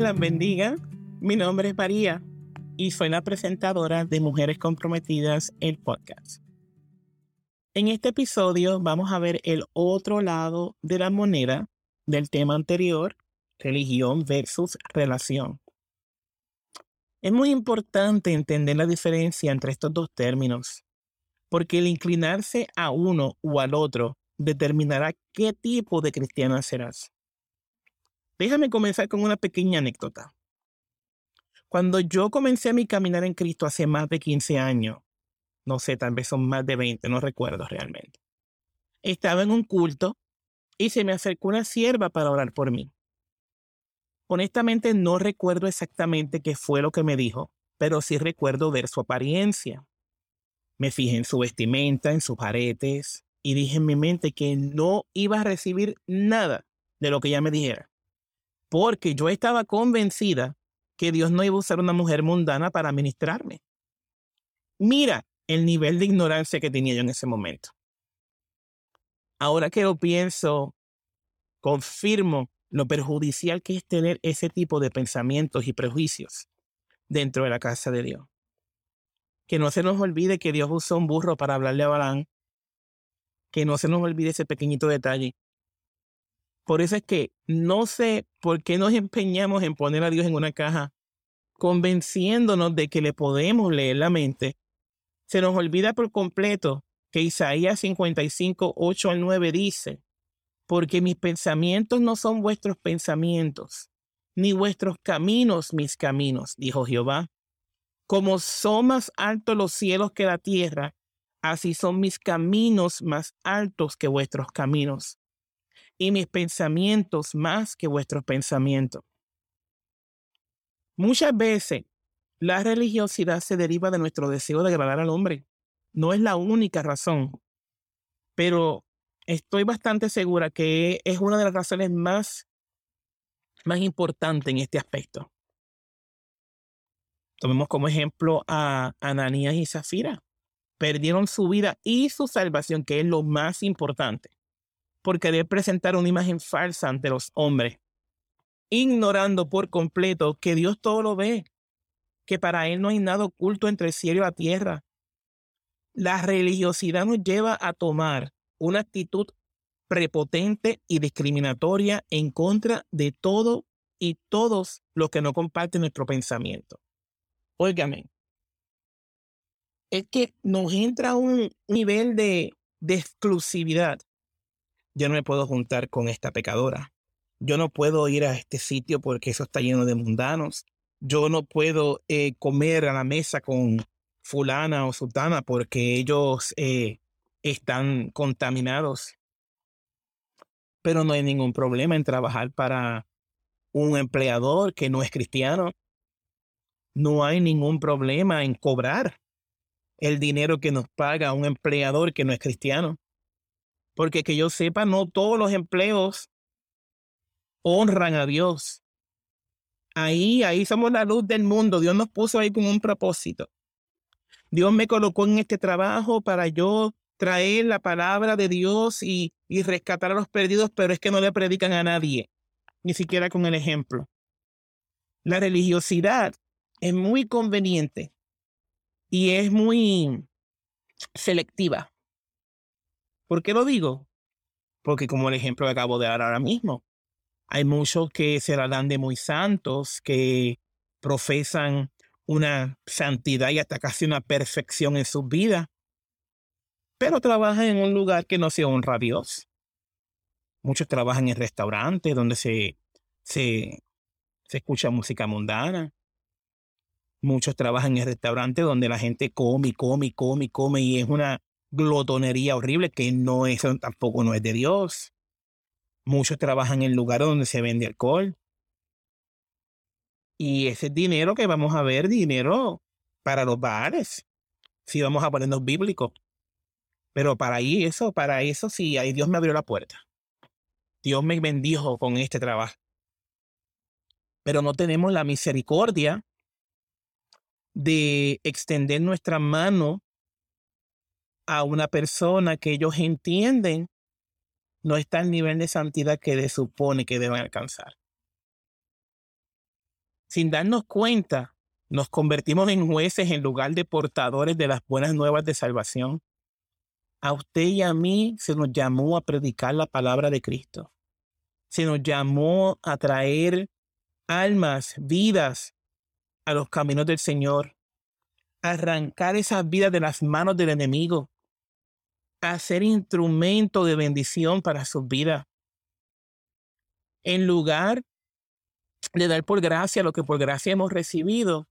las bendiga. Mi nombre es María y soy la presentadora de Mujeres Comprometidas, el podcast. En este episodio vamos a ver el otro lado de la moneda del tema anterior, religión versus relación. Es muy importante entender la diferencia entre estos dos términos, porque el inclinarse a uno o al otro determinará qué tipo de cristiana serás. Déjame comenzar con una pequeña anécdota. Cuando yo comencé mi caminar en Cristo hace más de 15 años, no sé, tal vez son más de 20, no recuerdo realmente, estaba en un culto y se me acercó una sierva para orar por mí. Honestamente no recuerdo exactamente qué fue lo que me dijo, pero sí recuerdo ver su apariencia. Me fijé en su vestimenta, en sus aretes, y dije en mi mente que no iba a recibir nada de lo que ella me dijera porque yo estaba convencida que Dios no iba a usar una mujer mundana para ministrarme. Mira el nivel de ignorancia que tenía yo en ese momento. Ahora que lo pienso, confirmo lo perjudicial que es tener ese tipo de pensamientos y prejuicios dentro de la casa de Dios. Que no se nos olvide que Dios usó un burro para hablarle a Balán. Que no se nos olvide ese pequeñito detalle por eso es que no sé por qué nos empeñamos en poner a Dios en una caja, convenciéndonos de que le podemos leer la mente. Se nos olvida por completo que Isaías 55, 8 al 9 dice, porque mis pensamientos no son vuestros pensamientos, ni vuestros caminos mis caminos, dijo Jehová. Como son más altos los cielos que la tierra, así son mis caminos más altos que vuestros caminos y mis pensamientos más que vuestros pensamientos. Muchas veces la religiosidad se deriva de nuestro deseo de agradar al hombre. No es la única razón, pero estoy bastante segura que es una de las razones más, más importantes en este aspecto. Tomemos como ejemplo a Ananías y Zafira. Perdieron su vida y su salvación, que es lo más importante por querer presentar una imagen falsa ante los hombres, ignorando por completo que Dios todo lo ve, que para Él no hay nada oculto entre el cielo y la tierra. La religiosidad nos lleva a tomar una actitud prepotente y discriminatoria en contra de todo y todos los que no comparten nuestro pensamiento. Óigame, es que nos entra un nivel de, de exclusividad yo no me puedo juntar con esta pecadora. Yo no puedo ir a este sitio porque eso está lleno de mundanos. Yo no puedo eh, comer a la mesa con fulana o sultana porque ellos eh, están contaminados. Pero no hay ningún problema en trabajar para un empleador que no es cristiano. No hay ningún problema en cobrar el dinero que nos paga un empleador que no es cristiano. Porque que yo sepa, no todos los empleos honran a Dios. Ahí, ahí somos la luz del mundo. Dios nos puso ahí con un propósito. Dios me colocó en este trabajo para yo traer la palabra de Dios y, y rescatar a los perdidos, pero es que no le predican a nadie, ni siquiera con el ejemplo. La religiosidad es muy conveniente y es muy selectiva. ¿Por qué lo digo? Porque como el ejemplo que acabo de dar ahora mismo, hay muchos que se la dan de muy santos, que profesan una santidad y hasta casi una perfección en sus vidas, pero trabajan en un lugar que no se honra a Dios. Muchos trabajan en restaurantes donde se, se, se escucha música mundana. Muchos trabajan en restaurantes donde la gente come, come, come, come y es una glotonería horrible que no es, tampoco no es de Dios. Muchos trabajan en lugares donde se vende alcohol. Y ese dinero que vamos a ver, dinero para los bares. Si vamos a ponernos bíblicos. Pero para eso, para eso sí, ahí Dios me abrió la puerta. Dios me bendijo con este trabajo. Pero no tenemos la misericordia de extender nuestra mano a una persona que ellos entienden no está al nivel de santidad que les supone que deben alcanzar. sin darnos cuenta, nos convertimos en jueces en lugar de portadores de las buenas nuevas de salvación. A usted y a mí se nos llamó a predicar la palabra de Cristo. Se nos llamó a traer almas, vidas a los caminos del Señor. arrancar esas vidas de las manos del enemigo. A ser instrumento de bendición para sus vidas. En lugar de dar por gracia lo que por gracia hemos recibido,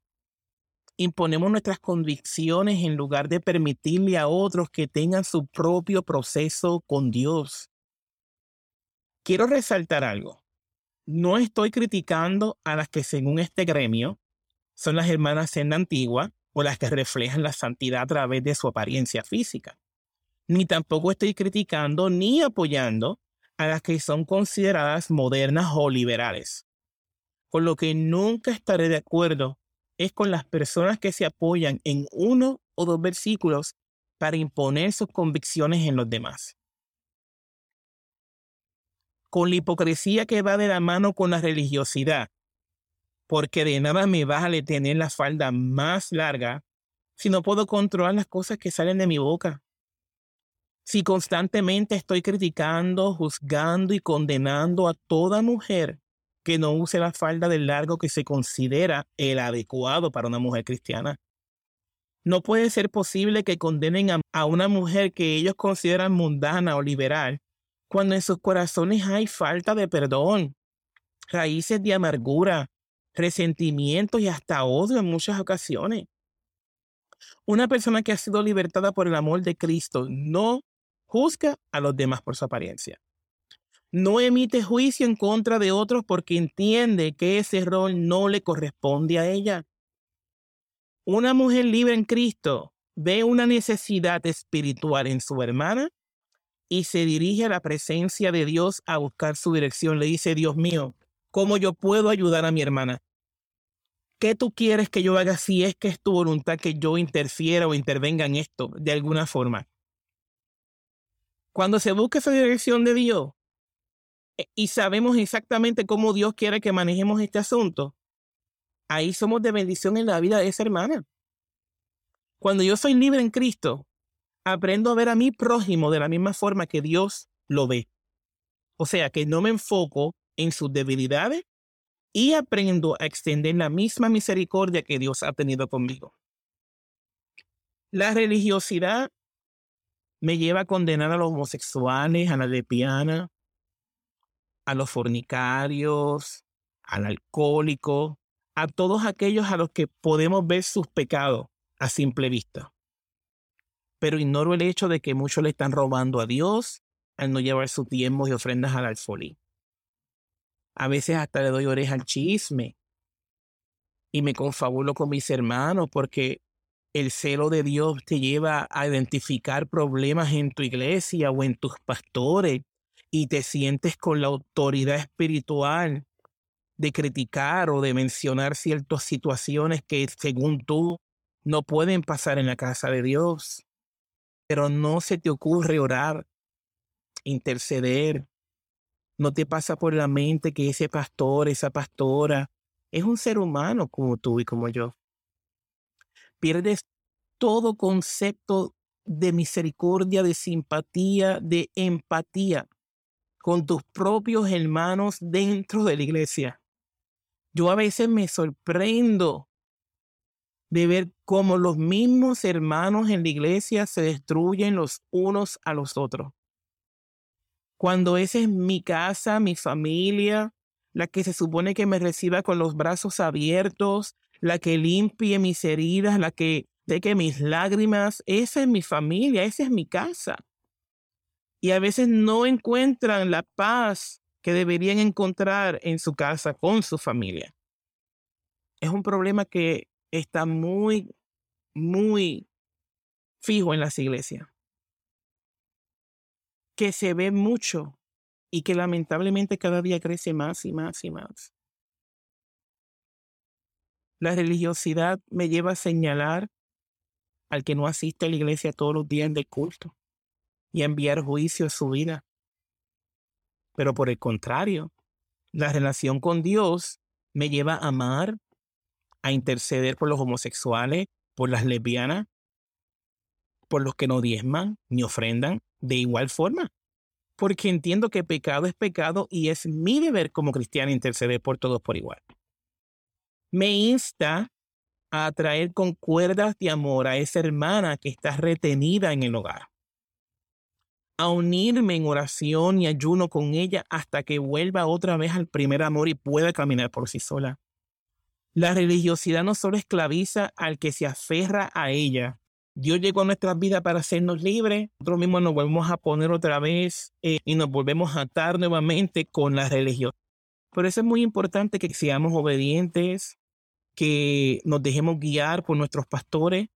imponemos nuestras convicciones en lugar de permitirle a otros que tengan su propio proceso con Dios. Quiero resaltar algo. No estoy criticando a las que según este gremio son las hermanas en la antigua o las que reflejan la santidad a través de su apariencia física. Ni tampoco estoy criticando ni apoyando a las que son consideradas modernas o liberales. Con lo que nunca estaré de acuerdo es con las personas que se apoyan en uno o dos versículos para imponer sus convicciones en los demás. Con la hipocresía que va de la mano con la religiosidad, porque de nada me vale tener la falda más larga si no puedo controlar las cosas que salen de mi boca. Si constantemente estoy criticando, juzgando y condenando a toda mujer que no use la falda del largo que se considera el adecuado para una mujer cristiana. No puede ser posible que condenen a, una mujer que ellos consideran mundana o liberal cuando en sus corazones hay falta de perdón, raíces de amargura, resentimiento y hasta odio en muchas ocasiones. Una persona que ha sido libertada por el amor de Cristo no juzga a los demás por su apariencia no emite juicio en contra de otros porque entiende que ese rol no le corresponde a ella. Una mujer libre en Cristo ve una necesidad espiritual en su hermana y se dirige a la presencia de Dios a buscar su dirección. Le dice, Dios mío, ¿cómo yo puedo ayudar a mi hermana? ¿Qué tú quieres que yo haga si es que es tu voluntad que yo interfiera o intervenga en esto de alguna forma? Cuando se busca esa dirección de Dios, eh, y sabemos exactamente cómo Dios quiere que manejemos este asunto, ahí somos de bendición en la vida de esa hermana. Cuando yo soy libre en Cristo, aprendo a ver a mi prójimo de la misma forma que Dios lo ve. O sea, que no me enfoco en sus debilidades y aprendo a extender la misma misericordia que Dios ha tenido conmigo. La religiosidad me lleva a condenar a los homosexuales, a la lesbiana, a los fornicarios, al alcohólico, a todos aquellos a los que podemos ver sus pecados a simple vista. Pero ignoro el hecho de que muchos le están robando a Dios al no llevar sus diezmos y ofrendas al alfolí. A veces hasta le doy oreja al chisme y me confabulo con mis hermanos porque el celo de Dios te lleva a identificar problemas en tu iglesia o en tus pastores y te sientes con la autoridad espiritual de criticar o de mencionar ciertas situaciones que según tú no pueden pasar en la casa de Dios. Pero no se te ocurre orar, interceder. No te pasa por la mente que ese pastor, esa pastora, es un ser humano como tú y como yo. Pierdes todo concepto de misericordia, de simpatía, de empatía con tus propios hermanos dentro de la iglesia. Yo a veces me sorprendo de ver cómo los mismos hermanos en la iglesia se destruyen los unos a los otros. Cuando esa es mi casa, mi familia, la que se supone que me reciba con los brazos abiertos, la que limpie mis heridas, la que que mis lágrimas, esa es mi familia, esa es mi casa y a veces no encuentran la paz que deberían encontrar en su casa con su familia. Es un problema que está muy, muy fijo en las iglesias, que se ve mucho y que lamentablemente cada día crece más y más y más. La religiosidad me lleva a señalar al que no asiste a la iglesia todos los días del culto y enviar juicio a su vida. Pero por el contrario, la relación con Dios me lleva a amar, a interceder por los homosexuales, por las lesbianas, por los que no diezman ni ofrendan de igual forma. Porque entiendo que pecado es pecado y es mi deber como cristiano interceder por todos por igual. Me insta a atraer con cuerdas de amor a esa hermana que está retenida en el hogar. A unirme en oración y ayuno con ella hasta que vuelva otra vez al primer amor y pueda caminar por sí sola. La religiosidad no solo esclaviza al que se aferra a ella. Dios llegó a nuestras vidas para hacernos libres. Nosotros mismos nos volvemos a poner otra vez eh, y nos volvemos a atar nuevamente con la religión. Por eso es muy importante que seamos obedientes, que nos dejemos guiar por nuestros pastores.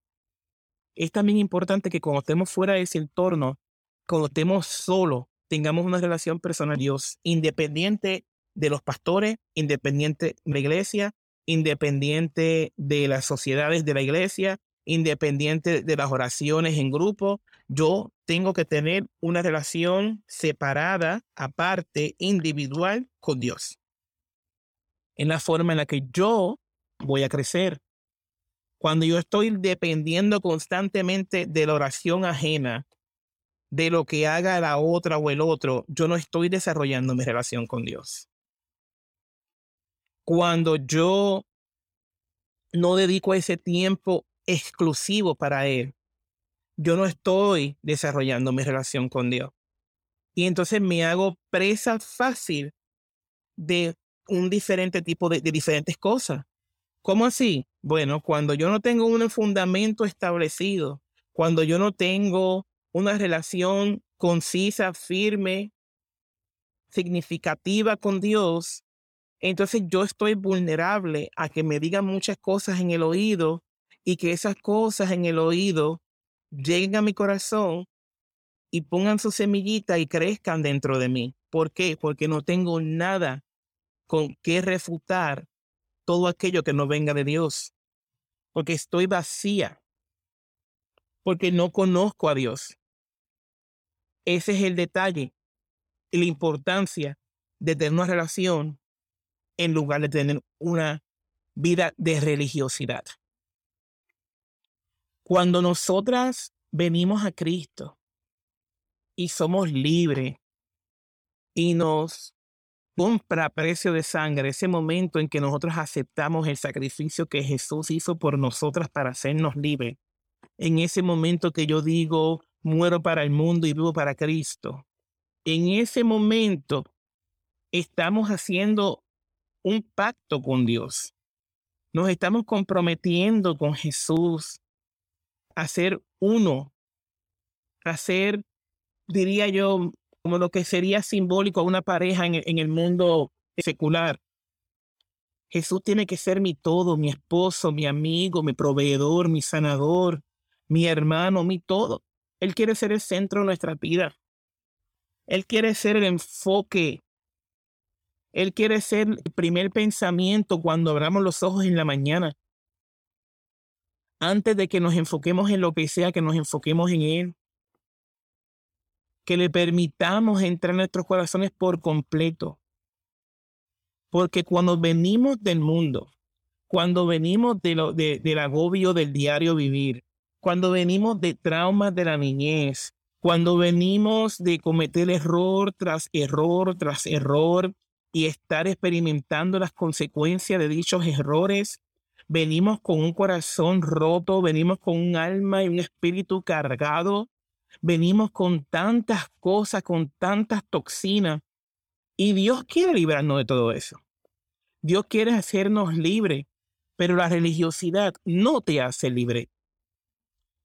Es también importante que cuando estemos fuera de ese entorno, cuando estemos solos, tengamos una relación personal con Dios, independiente de los pastores, independiente de la iglesia, independiente de las sociedades de la iglesia, independiente de las oraciones en grupo. Yo tengo que tener una relación separada, aparte, individual con Dios. En la forma en la que yo voy a crecer. Cuando yo estoy dependiendo constantemente de la oración ajena, de lo que haga la otra o el otro, yo no estoy desarrollando mi relación con Dios. Cuando yo no dedico ese tiempo exclusivo para Él, yo no estoy desarrollando mi relación con Dios. Y entonces me hago presa fácil de un diferente tipo de, diferentes cosas. ¿Cómo así? Bueno, cuando yo no tengo un fundamento establecido, cuando yo no tengo una relación concisa, firme, significativa con Dios, entonces yo estoy vulnerable a que me digan muchas cosas en el oído y que esas cosas en el oído lleguen a mi corazón y pongan su semillita y crezcan dentro de mí. ¿Por qué? Porque no tengo nada con qué refutar todo aquello que no venga de Dios, porque estoy vacía, porque no conozco a Dios. Ese es el detalle y la importancia de tener una relación en lugar de tener una vida de religiosidad. Cuando nosotras venimos a Cristo y somos libres y nos compra precio de sangre, ese momento en que nosotros aceptamos el sacrificio que Jesús hizo por nosotras para hacernos libres, en ese momento que yo digo, muero para el mundo y vivo para Cristo, en ese momento estamos haciendo un pacto con Dios. Nos estamos comprometiendo con Jesús a ser uno, a ser, diría yo, como lo que sería simbólico a una pareja en, el mundo secular. Jesús tiene que ser mi todo, mi esposo, mi amigo, mi proveedor, mi sanador, mi hermano, mi todo. Él quiere ser el centro de nuestra vida. Él quiere ser el enfoque. Él quiere ser el primer pensamiento cuando abramos los ojos en la mañana. Antes de que nos enfoquemos en lo que sea, que nos enfoquemos en Él que le permitamos entrar en nuestros corazones por completo. Porque cuando venimos del mundo, cuando venimos de lo, de, del agobio del diario vivir, cuando venimos de traumas de la niñez, cuando venimos de cometer error tras error tras error y estar experimentando las consecuencias de dichos errores, venimos con un corazón roto, venimos con un alma y un espíritu cargado venimos con tantas cosas, con tantas toxinas. Y Dios quiere librarnos de todo eso. Dios quiere hacernos libres, pero la religiosidad no te hace libre.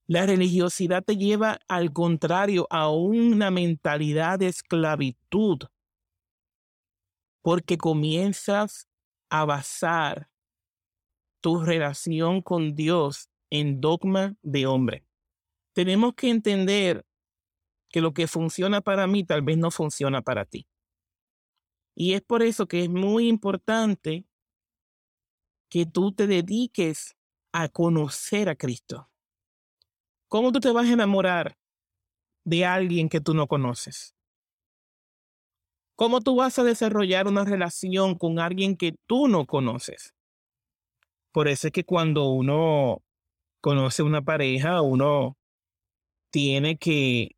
La religiosidad te lleva al contrario a una mentalidad de esclavitud, porque comienzas a basar tu relación con Dios en dogma de hombre tenemos que entender que lo que funciona para mí tal vez no funciona para ti. Y es por eso que es muy importante que tú te dediques a conocer a Cristo. ¿Cómo tú te vas a enamorar de alguien que tú no conoces? ¿Cómo tú vas a desarrollar una relación con alguien que tú no conoces? Por eso es que cuando uno conoce una pareja, uno tiene que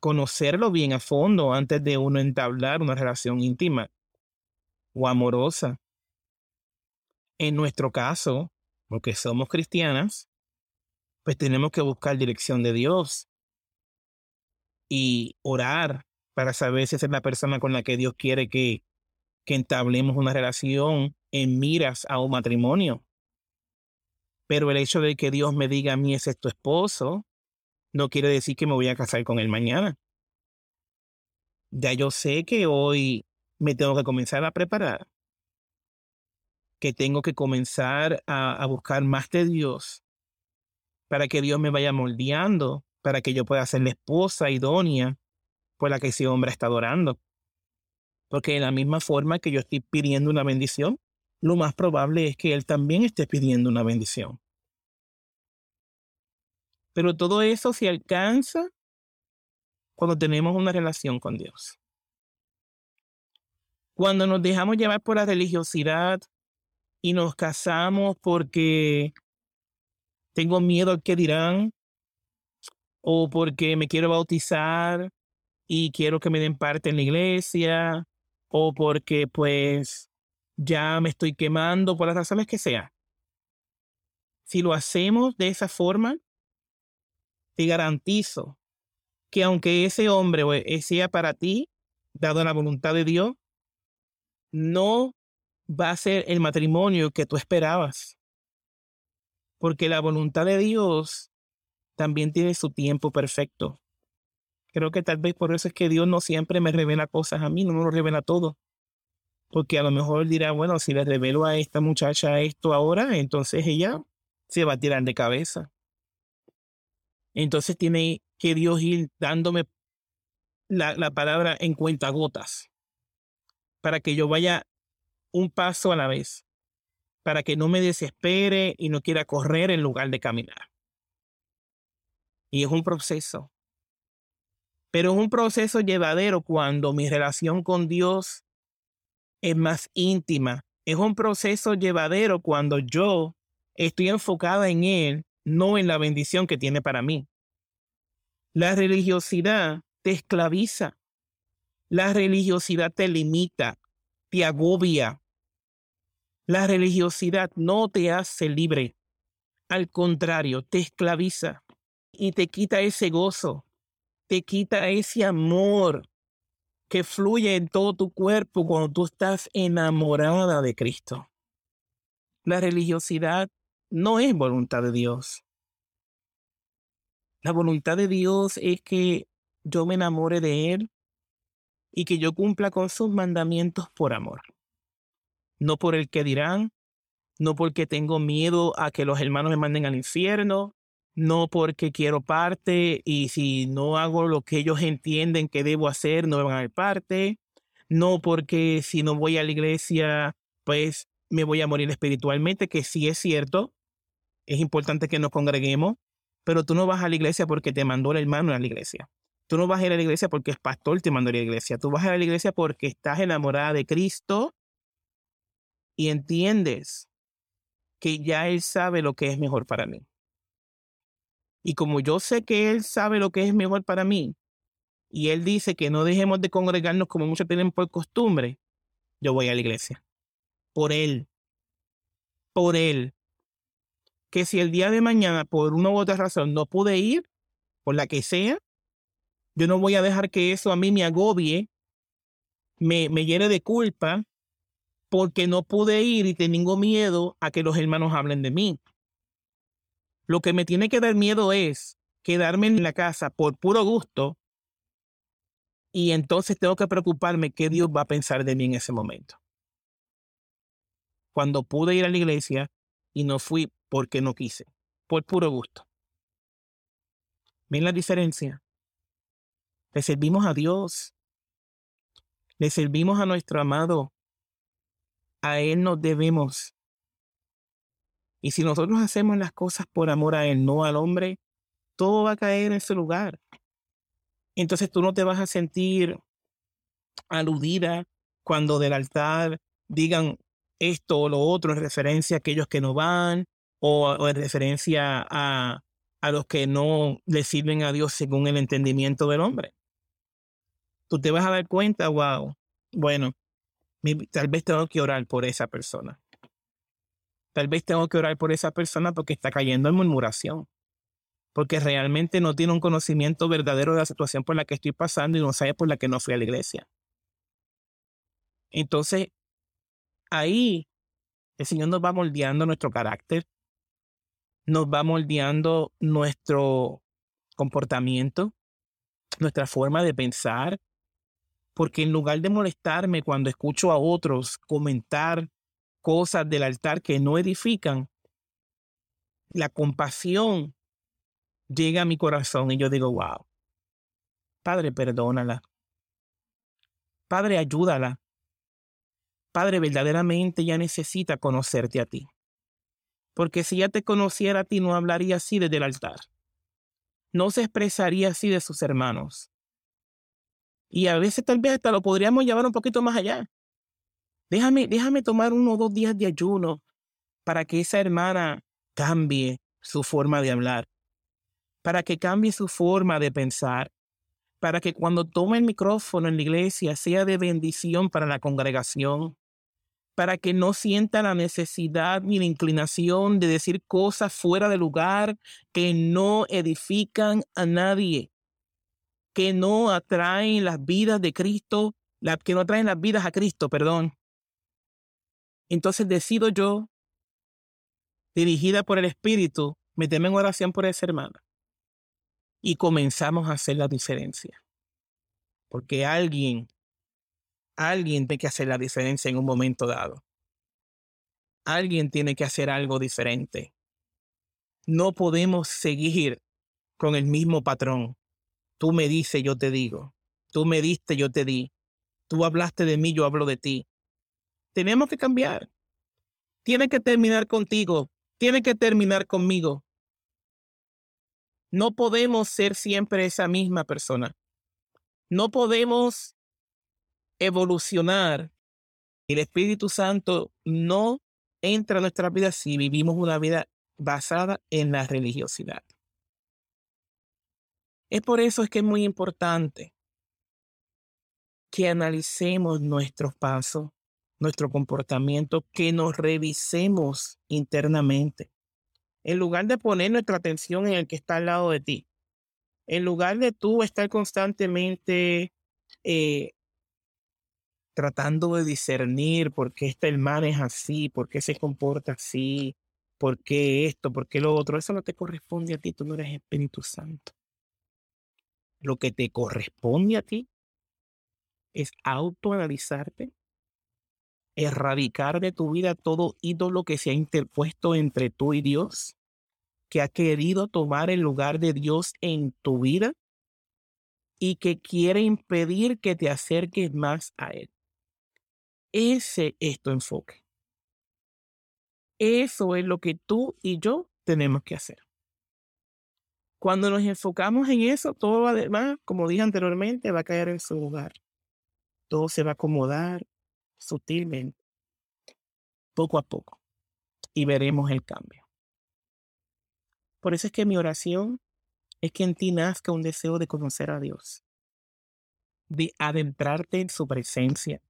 conocerlo bien a fondo antes de uno entablar una relación íntima o amorosa. En nuestro caso, porque somos cristianas, pues tenemos que buscar dirección de Dios y orar para saber si es la persona con la que Dios quiere que, que entablemos una relación en miras a un matrimonio. Pero el hecho de que Dios me diga a mí es tu esposo, no quiere decir que me voy a casar con él mañana. Ya yo sé que hoy me tengo que comenzar a preparar, que tengo que comenzar a, buscar más de Dios para que Dios me vaya moldeando, para que yo pueda ser la esposa idónea por la que ese hombre está adorando. Porque de la misma forma que yo estoy pidiendo una bendición, lo más probable es que él también esté pidiendo una bendición. Pero todo eso se alcanza cuando tenemos una relación con Dios. Cuando nos dejamos llevar por la religiosidad y nos casamos porque tengo miedo al que dirán, o porque me quiero bautizar y quiero que me den parte en la iglesia, o porque pues ya me estoy quemando por las razones que sea. Si lo hacemos de esa forma, te garantizo que aunque ese hombre sea para ti, dado la voluntad de Dios, no va a ser el matrimonio que tú esperabas. Porque la voluntad de Dios también tiene su tiempo perfecto. Creo que tal vez por eso es que Dios no siempre me revela cosas a mí, no me lo revela todo porque a lo mejor dirá, bueno, si le revelo a esta muchacha esto ahora, entonces ella se va a tirar de cabeza. Entonces tiene que Dios ir dándome la, la palabra en cuentagotas para que yo vaya un paso a la vez, para que no me desespere y no quiera correr en lugar de caminar. Y es un proceso. Pero es un proceso llevadero cuando mi relación con Dios es más íntima. Es un proceso llevadero cuando yo estoy enfocada en Él, no en la bendición que tiene para mí. La religiosidad te esclaviza. La religiosidad te limita, te agobia. La religiosidad no te hace libre. Al contrario, te esclaviza y te quita ese gozo, te quita ese amor, que fluye en todo tu cuerpo cuando tú estás enamorada de Cristo. La religiosidad no es voluntad de Dios. La voluntad de Dios es que yo me enamore de Él y que yo cumpla con sus mandamientos por amor. No por el que dirán, no porque tengo miedo a que los hermanos me manden al infierno, no porque quiero parte y si no hago lo que ellos entienden que debo hacer, no me van a dar parte, no porque si no voy a la iglesia, pues me voy a morir espiritualmente, que sí es cierto, es importante que nos congreguemos, pero tú no vas a la iglesia porque te mandó el hermano a la iglesia. Tú no vas a ir a la iglesia porque el pastor te mandó a la iglesia. Tú vas a ir a la iglesia porque estás enamorada de Cristo y entiendes que ya Él sabe lo que es mejor para mí. Y como yo sé que Él sabe lo que es mejor para mí, y Él dice que no dejemos de congregarnos como muchos tienen por costumbre, yo voy a la iglesia. Por Él. Por Él. Que si el día de mañana, por una u otra razón, no pude ir, por la que sea, yo no voy a dejar que eso a mí me agobie, me, me llene de culpa, porque no pude ir y tengo miedo a que los hermanos hablen de mí. Lo que me tiene que dar miedo es quedarme en la casa por puro gusto y entonces tengo que preocuparme qué Dios va a pensar de mí en ese momento. Cuando pude ir a la iglesia y no fui porque no quise, por puro gusto. ¿Ven la diferencia? Le servimos a Dios. Le servimos a nuestro amado. A Él nos debemos. Y si nosotros hacemos las cosas por amor a Él, no al hombre, todo va a caer en su lugar. Entonces tú no te vas a sentir aludida cuando del altar digan, esto o lo otro en referencia a aquellos que no van o, en referencia a, a los que no le sirven a Dios según el entendimiento del hombre. Tú te vas a dar cuenta, wow, bueno, tal vez tengo que orar por esa persona. Tal vez tengo que orar por esa persona porque está cayendo en murmuración. Porque realmente no tiene un conocimiento verdadero de la situación por la que estoy pasando y no sabe por la que no fui a la iglesia. Entonces, ahí el Señor nos va moldeando nuestro carácter, nos va moldeando nuestro comportamiento, nuestra forma de pensar, porque en lugar de molestarme cuando escucho a otros comentar cosas del altar que no edifican, la compasión llega a mi corazón y yo digo, wow, Padre, perdónala. Padre, ayúdala. Padre, verdaderamente ya necesita conocerte a ti. Porque si ya te conociera a ti, no hablaría así desde el altar. No se expresaría así de sus hermanos. Y a veces tal vez hasta lo podríamos llevar un poquito más allá. Déjame, déjame tomar uno o dos días de ayuno para que esa hermana cambie su forma de hablar, para que cambie su forma de pensar, para que cuando tome el micrófono en la iglesia sea de bendición para la congregación, para que no sienta la necesidad ni la inclinación de decir cosas fuera de lugar que no edifican a nadie que no atraen las vidas de Cristo, que no atraen las vidas a Cristo, perdón. Entonces decido yo, dirigida por el Espíritu, meterme en oración por esa hermana. Y comenzamos a hacer la diferencia. Porque alguien, alguien tiene que hacer la diferencia en un momento dado. Alguien tiene que hacer algo diferente. No podemos seguir con el mismo patrón. Tú me dices, yo te digo. Tú me diste, yo te di. Tú hablaste de mí, yo hablo de ti. Tenemos que cambiar. Tiene que terminar contigo. Tiene que terminar conmigo. No podemos ser siempre esa misma persona. No podemos evolucionar. El Espíritu Santo no entra a nuestra vida si vivimos una vida basada en la religiosidad. Es por eso es que es muy importante que analicemos nuestros pasos, nuestro comportamiento, que nos revisemos internamente. En lugar de poner nuestra atención en el que está al lado de ti, en lugar de tú estar constantemente eh, tratando de discernir por qué este hermano es así, por qué se comporta así, por qué esto, por qué lo otro, eso no te corresponde a ti, tú no eres Espíritu Santo lo que te corresponde a ti es autoanalizarte, erradicar de tu vida todo ídolo que se ha interpuesto entre tú y Dios, que ha querido tomar el lugar de Dios en tu vida y que quiere impedir que te acerques más a Él. Ese es tu enfoque. Eso es lo que tú y yo tenemos que hacer. Cuando nos enfocamos en eso, todo además, como dije anteriormente, va a caer en su lugar. Todo se va a acomodar sutilmente, poco a poco, y veremos el cambio. Por eso es que mi oración es que en ti nazca un deseo de conocer a Dios, de adentrarte en su presencia,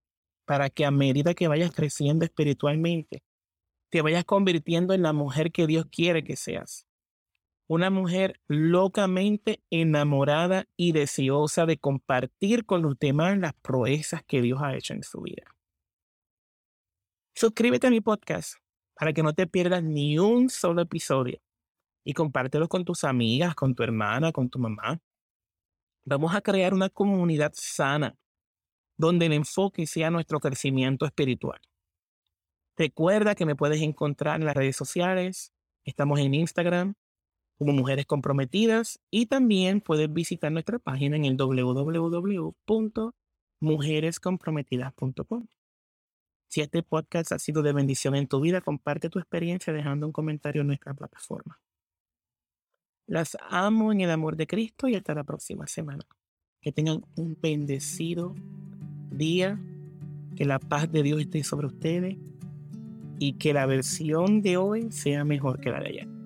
para que a medida que vayas creciendo espiritualmente, te vayas convirtiendo en la mujer que Dios quiere que seas una mujer locamente enamorada y deseosa de compartir con los demás las proezas que Dios ha hecho en su vida. Suscríbete a mi podcast para que no te pierdas ni un solo episodio y compártelo con tus amigas, con tu hermana, con tu mamá. Vamos a crear una comunidad sana donde el enfoque sea nuestro crecimiento espiritual. Recuerda que me puedes encontrar en las redes sociales. Estamos en Instagram, como Mujeres Comprometidas y también puedes visitar nuestra página en el www.mujerescomprometidas.com. Si este podcast ha sido de bendición en tu vida, comparte tu experiencia dejando un comentario en nuestra plataforma. Las amo en el amor de Cristo y hasta la próxima semana. Que tengan un bendecido día, que la paz de Dios esté sobre ustedes y que la versión de hoy sea mejor que la de ayer.